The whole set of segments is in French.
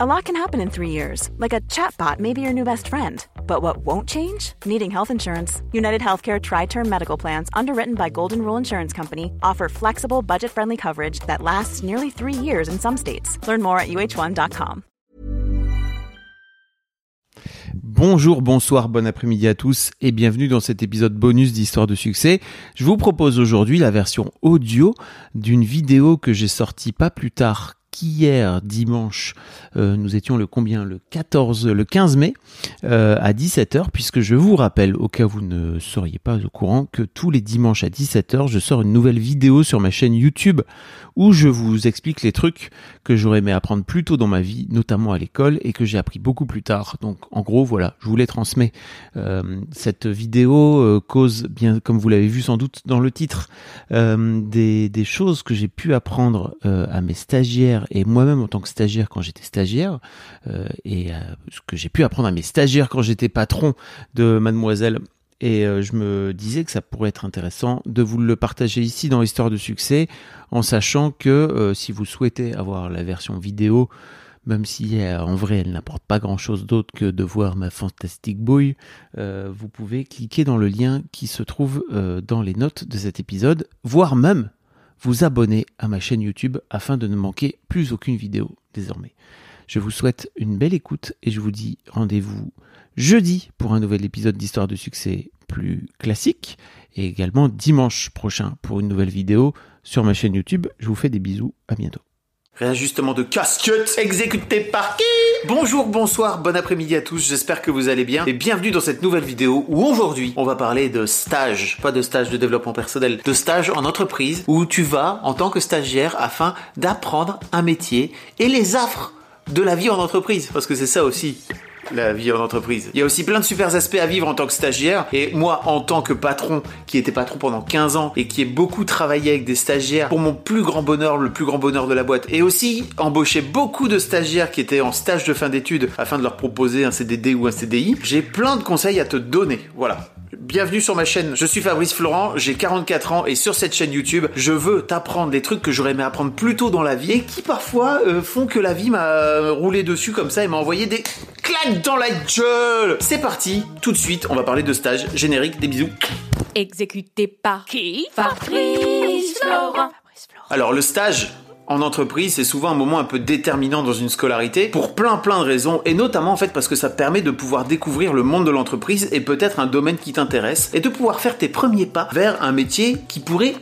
A lot can happen in three years, like a chatbot may be your new best friend. But what won't change? Needing health insurance. United Healthcare Tri Term Medical Plans, underwritten by Golden Rule Insurance Company, offer flexible, budget friendly coverage that lasts nearly three years in some states. Learn more at uh1.com. Bonjour, bonsoir, bon après-midi à tous et bienvenue dans cet épisode bonus d'Histoire de succès. Je vous propose aujourd'hui la version audio d'une vidéo que j'ai sortie pas plus tard hier dimanche, euh, nous étions le combien? Le 14, le 15 mai euh, à 17h, puisque je vous rappelle, au cas où vous ne seriez pas au courant, que tous les dimanches à 17h, je sors une nouvelle vidéo sur ma chaîne YouTube où je vous explique les trucs que j'aurais aimé apprendre plus tôt dans ma vie, notamment à l'école, et que j'ai appris beaucoup plus tard. Donc en gros, voilà, je vous les transmets. Euh, cette vidéo cause, bien comme vous l'avez vu sans doute dans le titre, des, des choses que j'ai pu apprendre à mes stagiaires et moi-même en tant que stagiaire quand j'étais stagiaire euh, et euh, ce que j'ai pu apprendre à mes stagiaires quand j'étais patron de mademoiselle et euh, je me disais que ça pourrait être intéressant de vous le partager ici dans l'histoire de succès en sachant que si vous souhaitez avoir la version vidéo même si en vrai elle n'apporte pas grand chose d'autre que de voir ma fantastique bouille, vous pouvez cliquer dans le lien qui se trouve dans les notes de cet épisode, voire même vous abonner à ma chaîne YouTube afin de ne manquer plus aucune vidéo désormais. Je vous souhaite une belle écoute et je vous dis rendez-vous jeudi pour un nouvel épisode d'Histoire de succès plus classique et également dimanche prochain pour une nouvelle vidéo sur ma chaîne YouTube. Je vous fais des bisous, à bientôt. Réajustement de casquette exécuté par qui? Bonjour, bonsoir, bon après-midi à tous, j'espère que vous allez bien et bienvenue dans cette nouvelle vidéo où aujourd'hui on va parler de stage, pas de stage de développement personnel, de stage en entreprise où tu vas en tant que stagiaire afin d'apprendre un métier et les affres de la vie en entreprise parce que c'est ça aussi la vie en entreprise. Il y a aussi plein de super aspects à vivre en tant que stagiaire. Et moi, en tant que patron, qui était patron pendant 15 ans et qui ai beaucoup travaillé avec des stagiaires pour mon plus grand bonheur, le plus grand bonheur de la boîte. Et aussi embauché beaucoup de stagiaires qui étaient en stage de fin d'études afin de leur proposer un CDD ou un CDI. J'ai plein de conseils à te donner. Voilà. Bienvenue sur ma chaîne, je suis Fabrice Florent, j'ai 44 ans et sur cette chaîne YouTube, je veux t'apprendre des trucs que j'aurais aimé apprendre plus tôt dans la vie et qui parfois euh, font que la vie m'a roulé dessus comme ça et m'a envoyé des claques dans la gueule. C'est parti, tout de suite, on va parler de stage générique, des bisous. Exécuté par qui Fabrice Florent. Alors le stage, en entreprise, c'est souvent un moment un peu déterminant dans une scolarité pour plein plein de raisons et notamment en fait parce que ça permet de pouvoir découvrir le monde de l'entreprise et peut-être un domaine qui t'intéresse et de pouvoir faire tes premiers pas vers un métier qui pourrait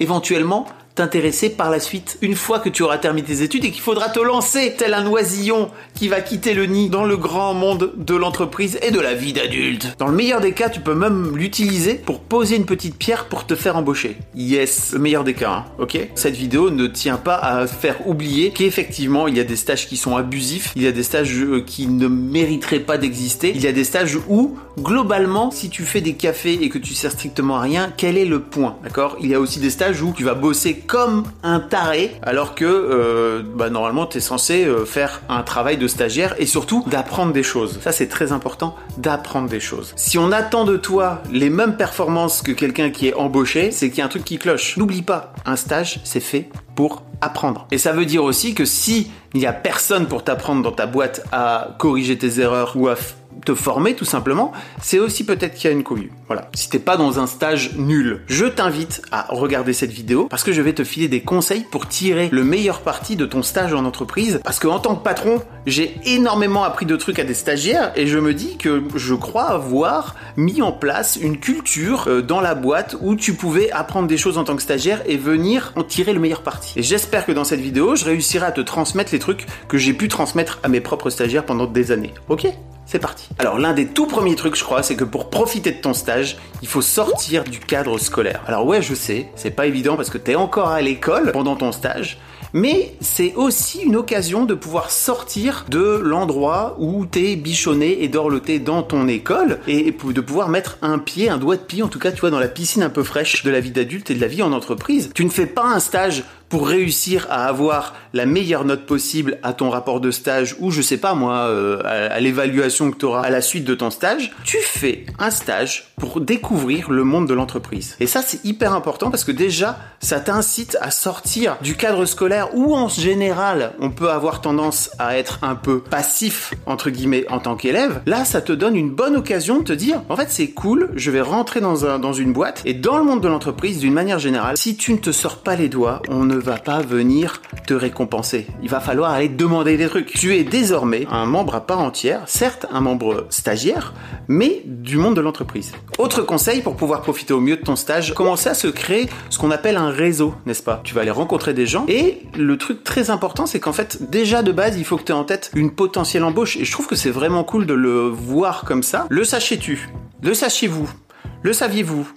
éventuellement t'intéresser par la suite une fois que tu auras terminé tes études et qu'il faudra te lancer tel un oisillon qui va quitter le nid dans le grand monde de l'entreprise et de la vie d'adulte. Dans le meilleur des cas, tu peux même l'utiliser pour poser une petite pierre pour te faire embaucher. Yes, le meilleur des cas, hein, ok? Cette vidéo ne tient pas à faire oublier qu'effectivement, il y a des stages qui sont abusifs, il y a des stages euh, qui ne mériteraient pas d'exister, il y a des stages où, globalement, si tu fais des cafés et que tu sers strictement à rien, quel est le point, d'accord? Il y a aussi des stages où tu vas bosser comme un taré, alors que euh, bah, normalement tu es censé euh, faire un travail de stagiaire et surtout d'apprendre des choses. Ça c'est très important, d'apprendre des choses. Si on attend de toi les mêmes performances que quelqu'un qui est embauché, c'est qu'il y a un truc qui cloche. N'oublie pas, un stage c'est fait pour apprendre. Et ça veut dire aussi que si il n'y a personne pour t'apprendre dans ta boîte à corriger tes erreurs ou à te former tout simplement, c'est aussi peut-être qu'il y a une cohue. Voilà. Si t'es pas dans un stage nul, je t'invite à regarder cette vidéo parce que je vais te filer des conseils pour tirer le meilleur parti de ton stage en entreprise. Parce que en tant que patron, j'ai énormément appris de trucs à des stagiaires et je me dis que je crois avoir mis en place une culture euh, dans la boîte où tu pouvais apprendre des choses en tant que stagiaire et venir en tirer le meilleur parti. Et j'espère que dans cette vidéo, je réussirai à te transmettre les que j'ai pu transmettre à mes propres stagiaires pendant des années. Ok c'est parti. Alors l'un des tout premiers trucs, je crois, c'est que pour profiter de ton stage, il faut sortir du cadre scolaire. Alors ouais, je sais, c'est pas évident parce que t'es encore à l'école pendant ton stage, mais c'est aussi une occasion de pouvoir sortir de l'endroit où t'es bichonné et dorloté dans ton école et de pouvoir mettre un pied, un doigt de pied, en tout cas, tu vois, dans la piscine un peu fraîche de la vie d'adulte et de la vie en entreprise. Tu ne fais pas un stage pour réussir à avoir la meilleure note possible à ton rapport de stage ou je sais pas moi euh, à, l'évaluation que tu auras à la suite de ton stage, tu fais un stage pour découvrir le monde de l'entreprise. Et ça c'est hyper important parce que déjà ça t'incite à sortir du cadre scolaire où en général on peut avoir tendance à être un peu passif entre guillemets en tant qu'élève. Là ça te donne une bonne occasion de te dire en fait c'est cool, je vais rentrer dans, un, dans une boîte et dans le monde de l'entreprise d'une manière générale, si tu ne te sors pas les doigts, on ne va pas venir te récompenser. Il va falloir aller demander des trucs. Tu es désormais un membre à part entière, certes un membre stagiaire, mais du monde de l'entreprise. Autre conseil pour pouvoir profiter au mieux de ton stage, commencer à se créer ce qu'on appelle un réseau, n'est-ce pas? Tu vas aller rencontrer des gens et le truc très important c'est qu'en fait déjà de base il faut que tu aies en tête une potentielle embauche et je trouve que c'est vraiment cool de le voir comme ça. Le sachez-tu? Le sachiez-vous? Le saviez-vous?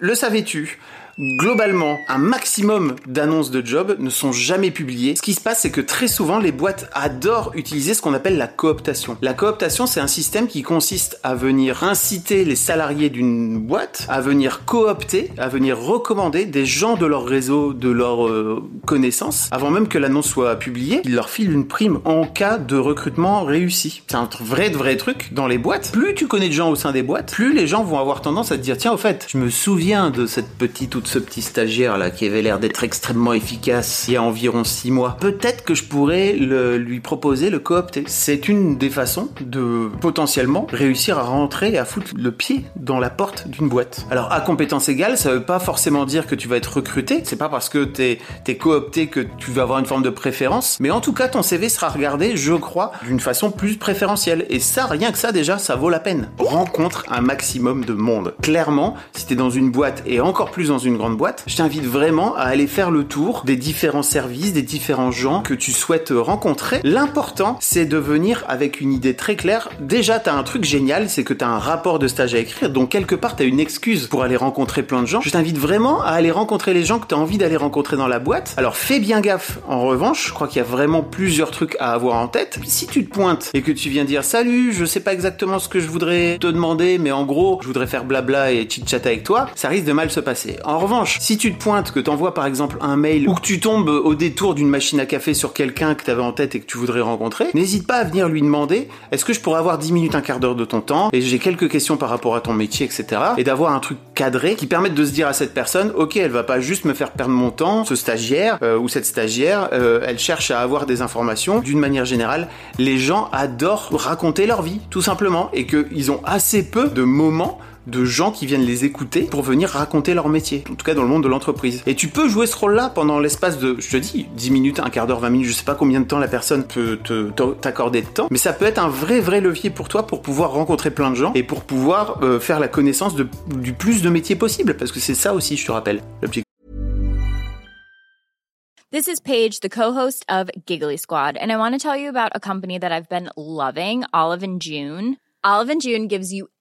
Le savais-tu? Globalement, un maximum d'annonces de job ne sont jamais publiées. Ce qui se passe, c'est que très souvent, les boîtes adorent utiliser ce qu'on appelle la cooptation. La cooptation, c'est un système qui consiste à venir inciter les salariés d'une boîte à venir coopter, à venir recommander des gens de leur réseau, de leur euh, connaissance, avant même que l'annonce soit publiée. Ils leur filent une prime en cas de recrutement réussi. C'est un vrai vrai truc dans les boîtes. Plus tu connais de gens au sein des boîtes, plus les gens vont avoir tendance à te dire tiens, au fait, je me souviens de cette petite ce petit stagiaire là qui avait l'air d'être extrêmement efficace il y a environ six mois, peut-être que je pourrais lui proposer le coopter. C'est une des façons de potentiellement réussir à rentrer et à foutre le pied dans la porte d'une boîte. Alors à compétence égale, ça veut pas forcément dire que tu vas être recruté, c'est pas parce que t'es es coopté que tu vas avoir une forme de préférence, mais en tout cas ton CV sera regardé, je crois, d'une façon plus préférentielle. Et ça, rien que ça déjà, ça vaut la peine. Rencontre un maximum de monde. Clairement, si t'es dans une boîte et encore plus dans une grande boîte, je t'invite vraiment à aller faire le tour des différents services, des différents gens que tu souhaites rencontrer. L'important, c'est de venir avec une idée très claire. Déjà, t'as un truc génial, c'est que t'as un rapport de stage à écrire, donc quelque part, t'as une excuse pour aller rencontrer plein de gens. Je t'invite vraiment à aller rencontrer les gens que t'as envie d'aller rencontrer dans la boîte. Alors, fais bien gaffe. En revanche, je crois qu'il y a vraiment plusieurs trucs à avoir en tête. Si tu te pointes et que tu viens dire salut, je sais pas exactement ce que je voudrais te demander, mais en gros, je voudrais faire blabla et chit-chat avec toi, ça risque de mal se passer. En revanche, si tu te pointes, que t'envoies par exemple un mail ou que tu tombes au détour d'une machine à café sur quelqu'un que tu avais en tête et que tu voudrais rencontrer, n'hésite pas à venir lui demander est-ce que je pourrais avoir 10 minutes, un quart d'heure de ton temps et j'ai quelques questions par rapport à ton métier, etc. Et d'avoir un truc cadré qui permette de se dire à cette personne ok, elle va pas juste me faire perdre mon temps, ce stagiaire euh, ou cette stagiaire, euh, elle cherche à avoir des informations. D'une manière générale, les gens adorent raconter leur vie, tout simplement, et qu'ils ont assez peu de moments de gens qui viennent les écouter pour venir raconter leur métier, en tout cas dans le monde de l'entreprise. Et tu peux jouer ce rôle-là pendant l'espace de, je te dis, 10 minutes, un quart d'heure, 20 minutes, je sais pas combien de temps la personne peut t'accorder de temps, mais ça peut être un vrai vrai levier pour toi pour pouvoir rencontrer plein de gens et pour pouvoir euh, faire la connaissance du plus de métiers possible, parce que c'est ça aussi, je te rappelle, l'objectif. This is Paige, the co-host of Giggly Squad, and I want to tell you about a company that I've been loving, Olive and June. Olive and June gives you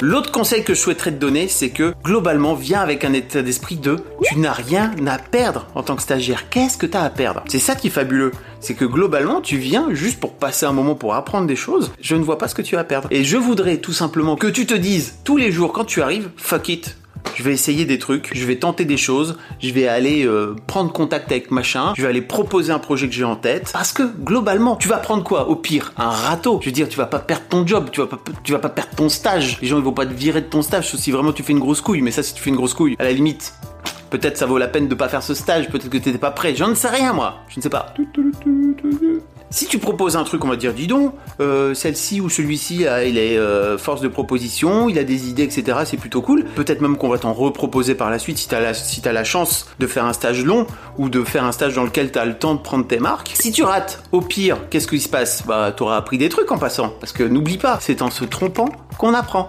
L'autre conseil que je souhaiterais te donner, c'est que globalement, viens avec un état d'esprit de tu n'as rien à perdre en tant que stagiaire. Qu'est-ce que tu as à perdre? C'est ça qui est fabuleux. C'est que globalement, tu viens juste pour passer un moment pour apprendre des choses. Je ne vois pas ce que tu as à perdre. Et je voudrais tout simplement que tu te dises tous les jours quand tu arrives, fuck it, je vais essayer des trucs, je vais tenter des choses, je vais aller euh, prendre contact avec machin, je vais aller proposer un projet que j'ai en tête. Parce que globalement, tu vas prendre quoi Au pire, un râteau. Je veux dire, tu vas pas perdre ton job, tu vas pas, tu vas pas perdre ton stage. Les gens ils vont pas te virer de ton stage, sauf si vraiment tu fais une grosse couille. Mais ça, si tu fais une grosse couille, à la limite, peut-être ça vaut la peine de pas faire ce stage, peut-être que t'étais pas prêt. J'en ne sais rien moi, je ne sais pas. Si tu proposes un truc, on va dire, dis donc, euh, celle-ci ou celui-ci, là, il est euh, force de proposition, il a des idées, etc. C'est plutôt cool. Peut-être même qu'on va t'en reproposer par la suite si t'as la, la chance de faire un stage long ou de faire un stage dans lequel t'as le temps de prendre tes marques. Si tu rates, au pire, qu'est-ce qui se passe? Bah, t'auras appris des trucs en passant. Parce que n'oublie pas, c'est en se trompant qu'on apprend.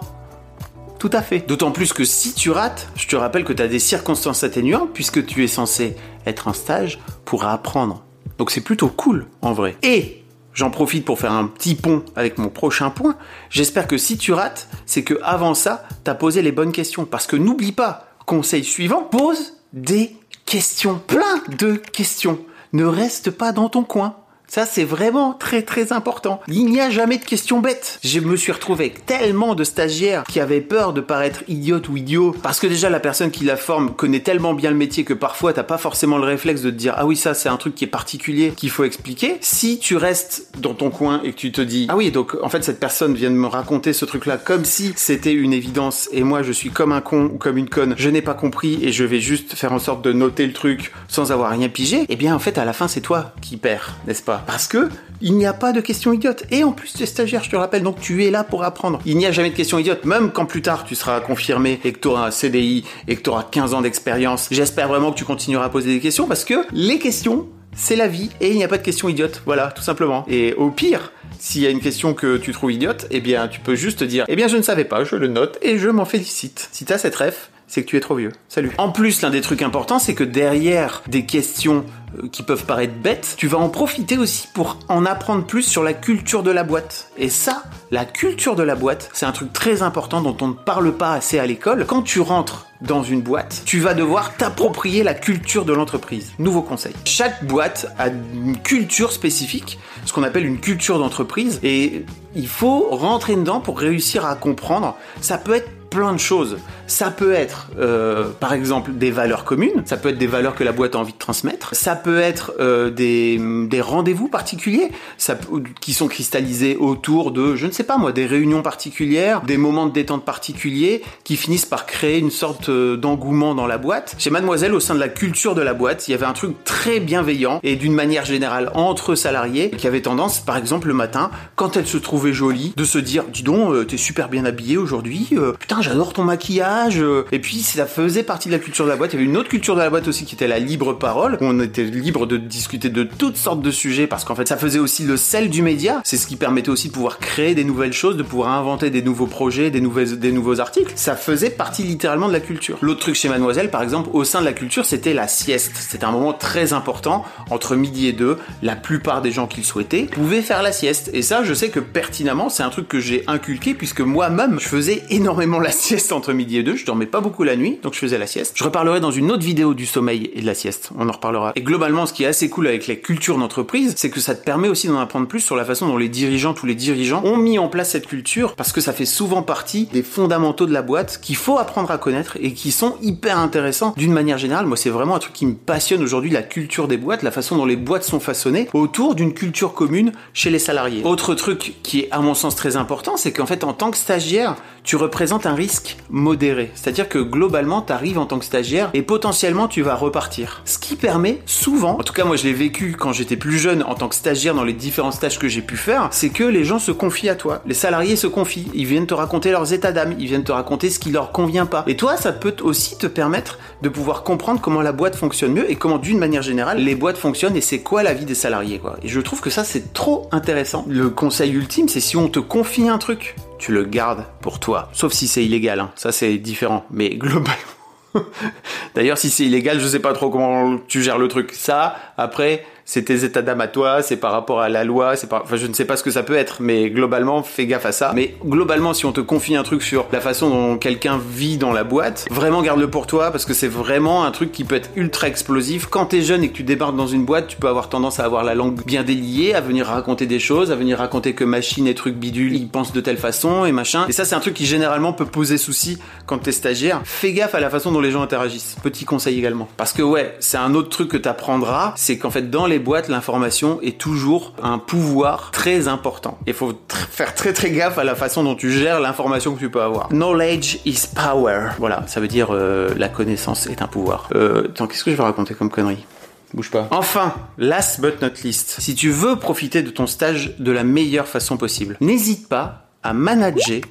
Tout à fait. D'autant plus que si tu rates, je te rappelle que tu as des circonstances atténuantes puisque tu es censé être en stage pour apprendre. Donc c'est plutôt cool en vrai. Et j'en profite pour faire un petit pont avec mon prochain point. J'espère que si tu rates, c'est que avant ça, tu as posé les bonnes questions. Parce que n'oublie pas, conseil suivant, pose des questions. Plein de questions. Ne reste pas dans ton coin. Ça, c'est vraiment très très important. Il n'y a jamais de questions bêtes. Je me suis retrouvé avec tellement de stagiaires qui avaient peur de paraître idiote ou idiot parce que déjà la personne qui la forme connaît tellement bien le métier que parfois t'as pas forcément le réflexe de te dire ah oui ça c'est un truc qui est particulier qu'il faut expliquer. Si tu restes dans ton coin et que tu te dis ah oui donc en fait cette personne vient de me raconter ce truc là comme si c'était une évidence et moi je suis comme un con ou comme une conne, je n'ai pas compris et je vais juste faire en sorte de noter le truc sans avoir rien pigé, eh bien en fait à la fin c'est toi qui perds, n'est-ce pas? Parce que il n'y a pas de questions idiotes. Et en plus, tu es stagiaire, je te rappelle, donc tu es là pour apprendre. Il n'y a jamais de questions idiotes, même quand plus tard tu seras confirmé et que tu auras un CDI et que tu auras 15 ans d'expérience. J'espère vraiment que tu continueras à poser des questions parce que les questions, c'est la vie et il n'y a pas de questions idiotes. Voilà, tout simplement. Et au pire, s'il y a une question que tu trouves idiote, eh bien, tu peux juste dire, eh bien, je ne savais pas, je le note et je m'en félicite. Si tu as cette ref, c'est que tu es trop vieux. Salut. En plus, l'un des trucs importants, c'est que derrière des questions euh, qui peuvent paraître bêtes, tu vas en profiter aussi pour en apprendre plus sur la culture de la boîte. Et ça, la culture de la boîte, c'est un truc très important dont on ne parle pas assez à l'école. Quand tu rentres dans une boîte, tu vas devoir t'approprier la culture de l'entreprise. Nouveau conseil. Chaque boîte a une culture spécifique, ce qu'on appelle une culture d'entreprise, et il faut rentrer dedans pour réussir à comprendre. Ça peut être plein de choses. Ça peut être, euh, par exemple, des valeurs communes. Ça peut être des valeurs que la boîte a envie de transmettre. Ça peut être euh, des, des rendez-vous particuliers, qui sont cristallisés autour de, je ne sais pas moi, des réunions particulières, des moments de détente particuliers, qui finissent par créer une sorte euh, d'engouement dans la boîte. Chez Mademoiselle, au sein de la culture de la boîte, il y avait un truc très bienveillant et d'une manière générale entre salariés qui avait tendance, par exemple, le matin, quand elle se trouvait jolie, de se dire, dis donc, t'es super bien habillée aujourd'hui, putain, j'adore ton maquillage. Euh. Et puis, ça faisait partie de la culture de la boîte. Il y avait une autre culture de la boîte aussi qui était la libre parole, où on était libre de discuter de toutes sortes de sujets parce qu'en fait, ça faisait aussi le sel du média. C'est ce qui permettait aussi de pouvoir créer des nouvelles choses, de pouvoir inventer des nouveaux projets, des, nouvelles, des nouveaux articles. Ça faisait partie littéralement de la culture. L'autre truc chez Mademoiselle, par exemple, au sein de la culture, c'était la sieste. C'était un moment très important entre midi et deux. La plupart des gens qui le souhaitaient pouvaient faire la sieste. Et ça, je sais que pertinemment, c'est un truc que j'ai inculqué puisque moi-même, je faisais énormément la sieste entre midi et deux. Je dormais pas beaucoup la nuit, donc je faisais la sieste. Je reparlerai dans une autre vidéo du sommeil et de la sieste. On en reparlera. Et globalement, ce qui est assez cool avec les cultures d'entreprise, c'est que ça te permet aussi d'en apprendre plus sur la façon dont les dirigeants, tous les dirigeants, ont mis en place cette culture parce que ça fait souvent partie des fondamentaux de la boîte qu'il faut apprendre à connaître et qui sont hyper intéressants d'une manière générale. Moi, c'est vraiment un truc qui me passionne aujourd'hui, la culture des boîtes, la façon dont les boîtes sont façonnées autour d'une culture commune chez les salariés. Autre truc qui est à mon sens très important, c'est qu'en fait, en tant que stagiaire, tu représentes un risque modéré. C'est-à-dire que globalement, tu arrives en tant que stagiaire et potentiellement tu vas repartir. Ce qui permet souvent, en tout cas moi je l'ai vécu quand j'étais plus jeune en tant que stagiaire dans les différents stages que j'ai pu faire, c'est que les gens se confient à toi. Les salariés se confient. Ils viennent te raconter leurs états d'âme. Ils viennent te raconter ce qui leur convient pas. Et toi, ça peut aussi te permettre de pouvoir comprendre comment la boîte fonctionne mieux et comment d'une manière générale les boîtes fonctionnent et c'est quoi la vie des salariés quoi. Et je trouve que ça c'est trop intéressant. Le conseil ultime c'est si on te confie un truc, tu le gardes pour toi. Sauf si c'est illégal, hein. ça c'est différent. Mais globalement. D'ailleurs, si c'est illégal, je sais pas trop comment tu gères le truc. Ça, après, c'est tes états d'âme à toi, c'est par rapport à la loi, c'est par... enfin je ne sais pas ce que ça peut être, mais globalement fais gaffe à ça. Mais globalement, si on te confie un truc sur la façon dont quelqu'un vit dans la boîte, vraiment garde-le pour toi parce que c'est vraiment un truc qui peut être ultra explosif. Quand t'es jeune et que tu débarques dans une boîte, tu peux avoir tendance à avoir la langue bien déliée, à venir raconter des choses, à venir raconter que machine et trucs bidules, ils pensent de telle façon et machin. Et ça, c'est un truc qui généralement peut poser souci quand t'es stagiaire. Fais gaffe à la façon dont les gens interagissent. Petit conseil également. Parce que ouais, c'est un autre truc que t'apprendras, c'est qu'en fait dans les boîtes, l'information est toujours un pouvoir très important. Il faut tr- faire très très gaffe à la façon dont tu gères l'information que tu peux avoir. Knowledge is power. Voilà, ça veut dire euh, la connaissance est un pouvoir. Euh, attends, qu'est-ce que je vais raconter comme connerie? Bouge pas. Enfin, last but not least, si tu veux profiter de ton stage de la meilleure façon possible, n'hésite pas à manager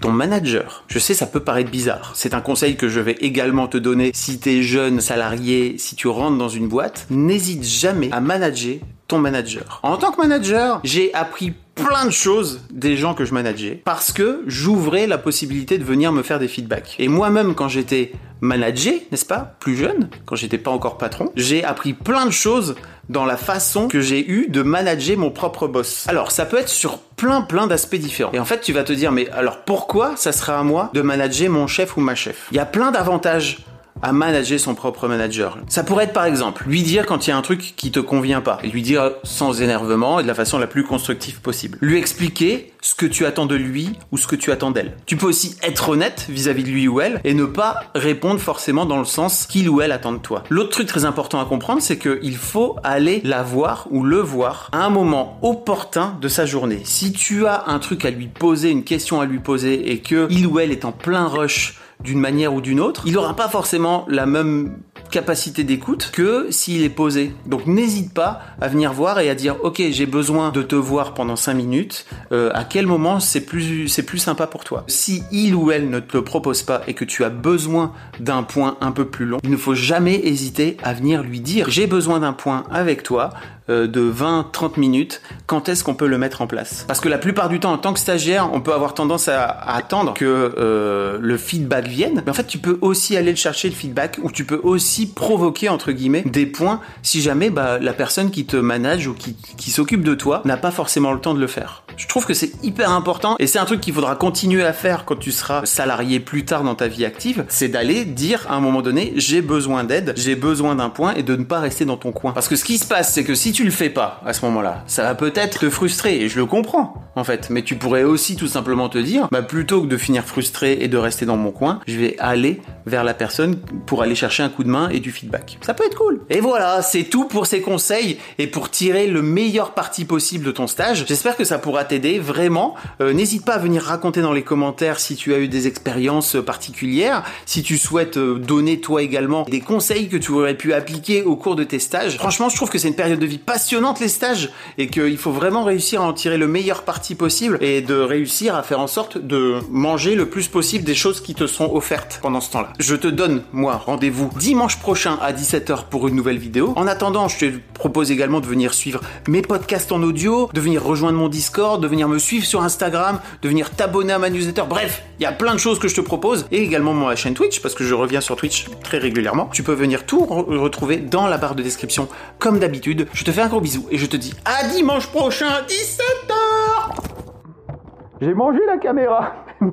ton manager. Je sais, ça peut paraître bizarre. C'est un conseil que je vais également te donner si tu es jeune salarié, si tu rentres dans une boîte. N'hésite jamais à manager ton manager. En tant que manager, j'ai appris plein de choses des gens que je manageais parce que j'ouvrais la possibilité de venir me faire des feedbacks. Et moi-même, quand j'étais manager, n'est-ce pas, plus jeune, quand j'étais pas encore patron, j'ai appris plein de choses dans la façon que j'ai eu de manager mon propre boss. Alors, ça peut être sur plein plein d'aspects différents. Et en fait, tu vas te dire, mais alors pourquoi ça serait à moi de manager mon chef ou ma chef? Il y a plein d'avantages à manager son propre manager. Ça pourrait être par exemple lui dire quand il y a un truc qui te convient pas et lui dire sans énervement et de la façon la plus constructive possible. Lui expliquer ce que tu attends de lui ou ce que tu attends d'elle. Tu peux aussi être honnête vis-à-vis de lui ou elle et ne pas répondre forcément dans le sens qu'il ou elle attend de toi. L'autre truc très important à comprendre, c'est qu'il faut aller la voir ou le voir à un moment opportun de sa journée. Si tu as un truc à lui poser, une question à lui poser et que il ou elle est en plein rush d'une manière ou d'une autre, il n'aura pas forcément la même capacité d'écoute que s'il est posé. Donc n'hésite pas à venir voir et à dire ok j'ai besoin de te voir pendant 5 minutes, euh, à quel moment c'est plus, c'est plus sympa pour toi? Si il ou elle ne te le propose pas et que tu as besoin d'un point un peu plus long, il ne faut jamais hésiter à venir lui dire j'ai besoin d'un point avec toi, de 20-30 minutes, quand est-ce qu'on peut le mettre en place? Parce que la plupart du temps, en tant que stagiaire, on peut avoir tendance à, attendre que euh, le feedback vienne. Mais en fait, tu peux aussi aller le chercher le feedback, ou tu peux aussi provoquer entre guillemets des points si jamais bah, la personne qui te manage ou qui, qui s'occupe de toi n'a pas forcément le temps de le faire. Je trouve que c'est hyper important et c'est un truc qu'il faudra continuer à faire quand tu seras salarié plus tard dans ta vie active, c'est d'aller dire à un moment donné j'ai besoin d'aide, j'ai besoin d'un point et de ne pas rester dans ton coin. Parce que ce qui se passe c'est que si tu le fais pas à ce moment-là, ça va peut-être te frustrer et je le comprends en fait, mais tu pourrais aussi tout simplement te dire bah plutôt que de finir frustré et de rester dans mon coin, je vais aller vers la personne pour aller chercher un coup de main et du feedback. Ça peut être cool. Et voilà, c'est tout pour ces conseils et pour tirer le meilleur parti possible de ton stage. J'espère que ça pourra t'aider vraiment. Euh, n'hésite pas à venir raconter dans les commentaires si tu as eu des expériences particulières, si tu souhaites euh, donner toi également des conseils que tu aurais pu appliquer au cours de tes stages. Franchement, je trouve que c'est une période de vie passionnante les stages et qu'il faut vraiment réussir à en tirer le meilleur parti possible et de réussir à faire en sorte de manger le plus possible des choses qui te sont offertes pendant ce temps-là. Je te donne, moi, rendez-vous dimanche prochain à 17h pour une nouvelle vidéo. En attendant, je te propose également de venir suivre mes podcasts en audio, de venir rejoindre mon Discord, de venir me suivre sur Instagram, de venir t'abonner à ma newsletter. Bref, il y a plein de choses que je te propose et également ma chaîne Twitch parce que je reviens sur Twitch très régulièrement. Tu peux venir tout retrouver dans la barre de description comme d'habitude. Fais un gros bisou et je te dis à dimanche prochain à 17h. J'ai mangé la caméra.